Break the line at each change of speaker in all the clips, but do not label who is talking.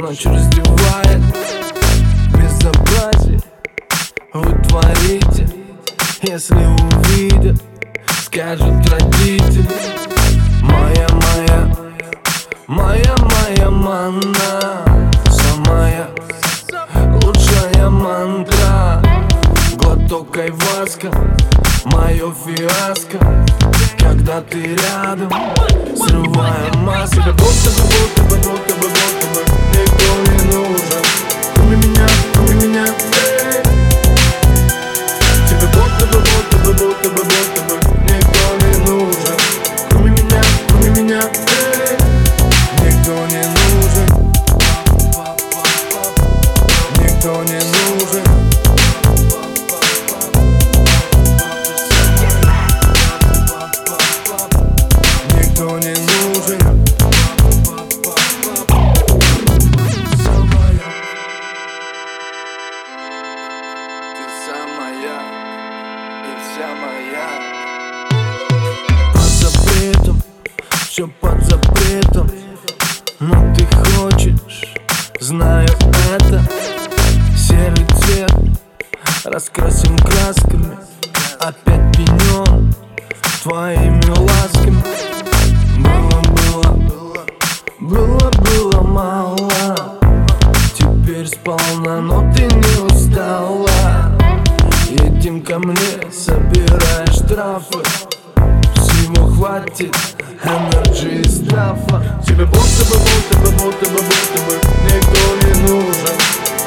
Ночь раздевает. Безобразие Вы творите Если увидят Скажут родители. Моя, моя Моя, моя манна. Самая Лучшая мантра. Глоток айваска Мое фиаско. Когда ты рядом Срывая маски Будто бы, будто бы, будто бы, будто бы Никто не нужен. Никто не нужен. Под запретом, все под запретом раскрасим красками Опять пенен твоими ласками. Было, было, было, было мало Теперь сполна, но ты не устала. Едем ко мне, собирая штрафы Всего хватит энерджи и стафа Тебе будто бы, будто бы, будто бы, будто бы Никто не нужен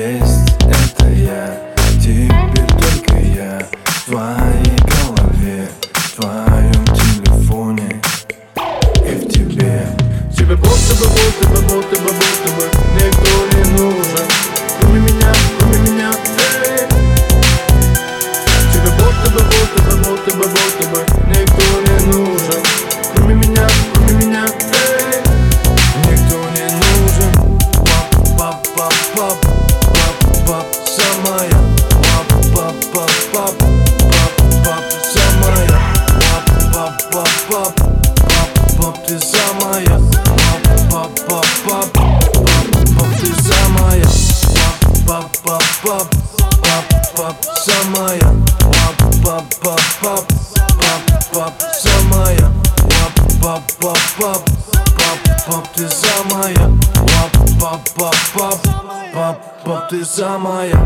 есть, это я. Теперь только я в твоей голове В твоем телефоне. И в тебе. Тебе будто бы, будто бы, будто бы, Пап, пап, пап, пап, пап, самая Пап, пап, пап, пап, пап, пап, самая Пап, пап, пап, пап, пап, ты самая Пап, пап, пап, пап, пап, пап, ты самая